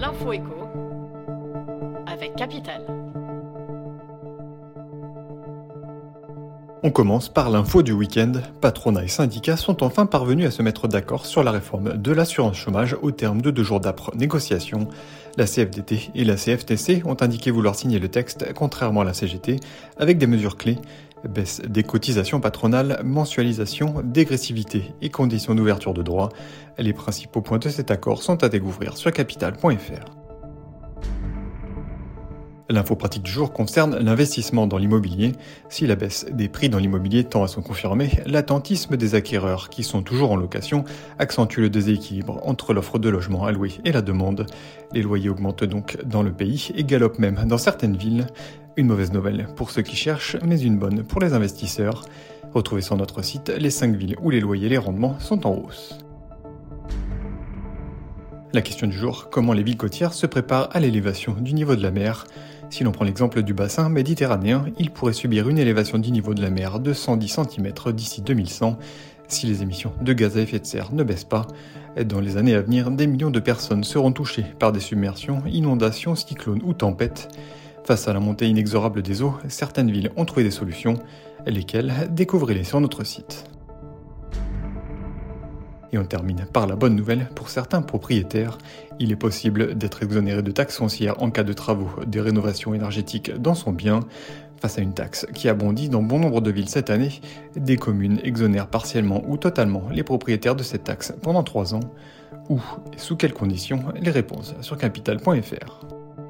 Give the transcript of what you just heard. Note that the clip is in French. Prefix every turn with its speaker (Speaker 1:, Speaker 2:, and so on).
Speaker 1: L'info écho avec Capital.
Speaker 2: On commence par l'info du week-end. Patronat et syndicats sont enfin parvenus à se mettre d'accord sur la réforme de l'assurance chômage au terme de deux jours d'âpres négociations. La CFDT et la CFTC ont indiqué vouloir signer le texte, contrairement à la CGT, avec des mesures clés. Baisse des cotisations patronales, mensualisation, dégressivité et conditions d'ouverture de droit. Les principaux points de cet accord sont à découvrir sur capital.fr. L'info pratique du jour concerne l'investissement dans l'immobilier. Si la baisse des prix dans l'immobilier tend à se confirmer, l'attentisme des acquéreurs qui sont toujours en location accentue le déséquilibre entre l'offre de logements louer et la demande. Les loyers augmentent donc dans le pays et galopent même dans certaines villes. Une mauvaise nouvelle pour ceux qui cherchent, mais une bonne pour les investisseurs. Retrouvez sur notre site les 5 villes où les loyers et les rendements sont en hausse. La question du jour, comment les villes côtières se préparent à l'élévation du niveau de la mer? Si l'on prend l'exemple du bassin méditerranéen, il pourrait subir une élévation du niveau de la mer de 110 cm d'ici 2100 si les émissions de gaz à effet de serre ne baissent pas. Dans les années à venir, des millions de personnes seront touchées par des submersions, inondations, cyclones ou tempêtes. Face à la montée inexorable des eaux, certaines villes ont trouvé des solutions, lesquelles découvrez-les sur notre site. Et on termine par la bonne nouvelle pour certains propriétaires. Il est possible d'être exonéré de taxes foncières en cas de travaux des rénovations énergétiques dans son bien. Face à une taxe qui a bondi dans bon nombre de villes cette année, des communes exonèrent partiellement ou totalement les propriétaires de cette taxe pendant 3 ans. Où et sous quelles conditions Les réponses sur capital.fr.